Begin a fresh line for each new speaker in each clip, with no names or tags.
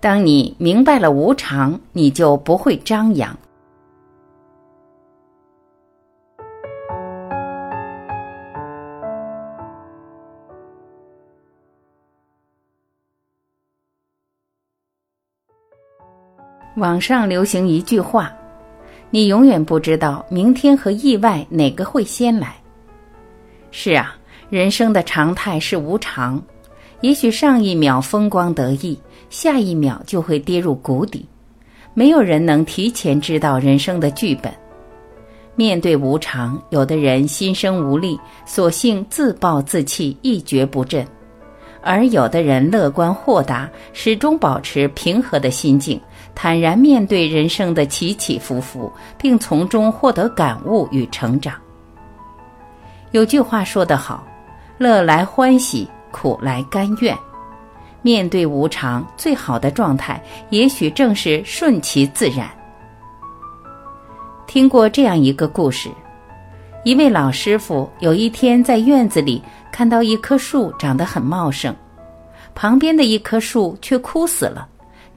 当你明白了无常，你就不会张扬。网上流行一句话：“你永远不知道明天和意外哪个会先来。”是啊，人生的常态是无常。也许上一秒风光得意，下一秒就会跌入谷底。没有人能提前知道人生的剧本。面对无常，有的人心生无力，索性自暴自弃，一蹶不振；而有的人乐观豁达，始终保持平和的心境，坦然面对人生的起起伏伏，并从中获得感悟与成长。有句话说得好：“乐来欢喜。”苦来甘愿，面对无常，最好的状态也许正是顺其自然。听过这样一个故事：一位老师傅有一天在院子里看到一棵树长得很茂盛，旁边的一棵树却枯死了，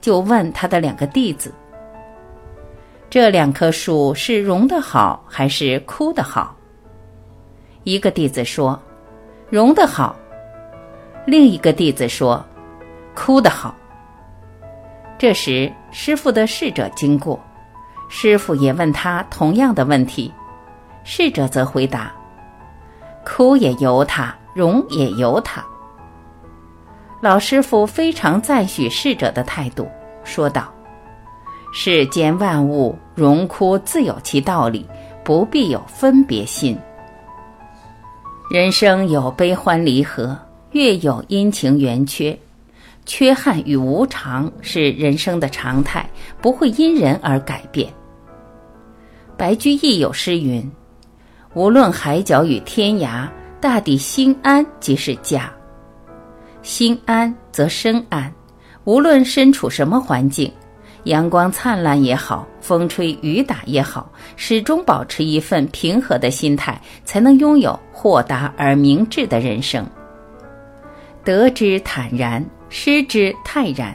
就问他的两个弟子：“这两棵树是荣的好还是枯的好？”一个弟子说：“荣的好。”另一个弟子说：“哭得好。”这时，师傅的侍者经过，师傅也问他同样的问题，侍者则回答：“哭也由他，荣也由他。”老师傅非常赞许侍者的态度，说道：“世间万物荣枯自有其道理，不必有分别心。人生有悲欢离合。”月有阴晴圆缺，缺憾与无常是人生的常态，不会因人而改变。白居易有诗云：“无论海角与天涯，大抵心安即是家。心安则身安，无论身处什么环境，阳光灿烂也好，风吹雨打也好，始终保持一份平和的心态，才能拥有豁达而明智的人生。”得之坦然，失之泰然，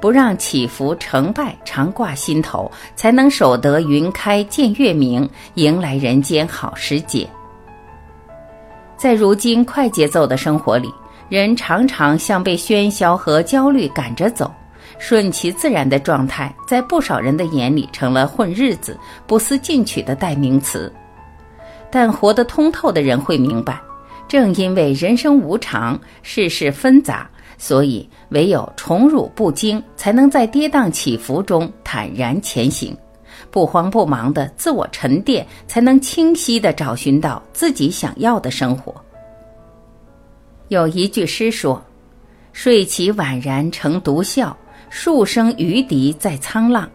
不让起伏成败常挂心头，才能守得云开见月明，迎来人间好时节。在如今快节奏的生活里，人常常像被喧嚣和焦虑赶着走，顺其自然的状态，在不少人的眼里成了混日子、不思进取的代名词。但活得通透的人会明白。正因为人生无常，世事纷杂，所以唯有宠辱不惊，才能在跌宕起伏中坦然前行，不慌不忙的自我沉淀，才能清晰的找寻到自己想要的生活。有一句诗说：“睡起宛然成独啸，数声渔笛在沧浪。”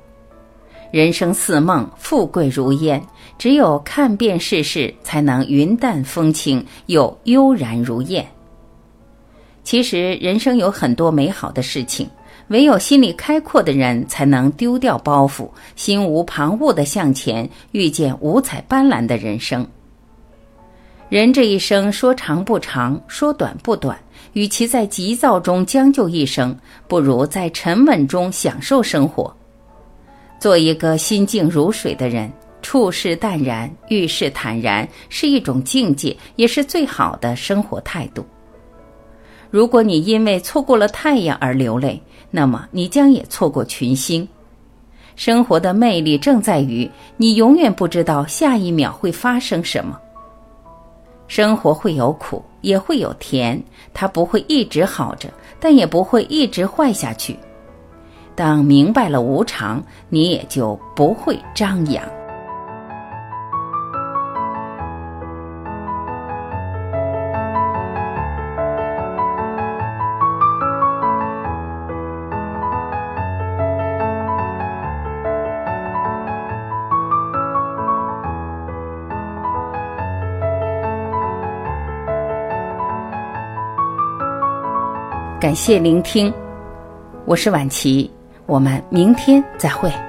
人生似梦，富贵如烟。只有看遍世事，才能云淡风轻，又悠然如燕。其实，人生有很多美好的事情，唯有心里开阔的人，才能丢掉包袱，心无旁骛的向前，遇见五彩斑斓的人生。人这一生说长不长，说短不短，与其在急躁中将就一生，不如在沉稳中享受生活，做一个心静如水的人。处事淡然，遇事坦然，是一种境界，也是最好的生活态度。如果你因为错过了太阳而流泪，那么你将也错过群星。生活的魅力正在于你永远不知道下一秒会发生什么。生活会有苦，也会有甜，它不会一直好着，但也不会一直坏下去。当明白了无常，你也就不会张扬。感谢聆听，我是晚琪，我们明天再会。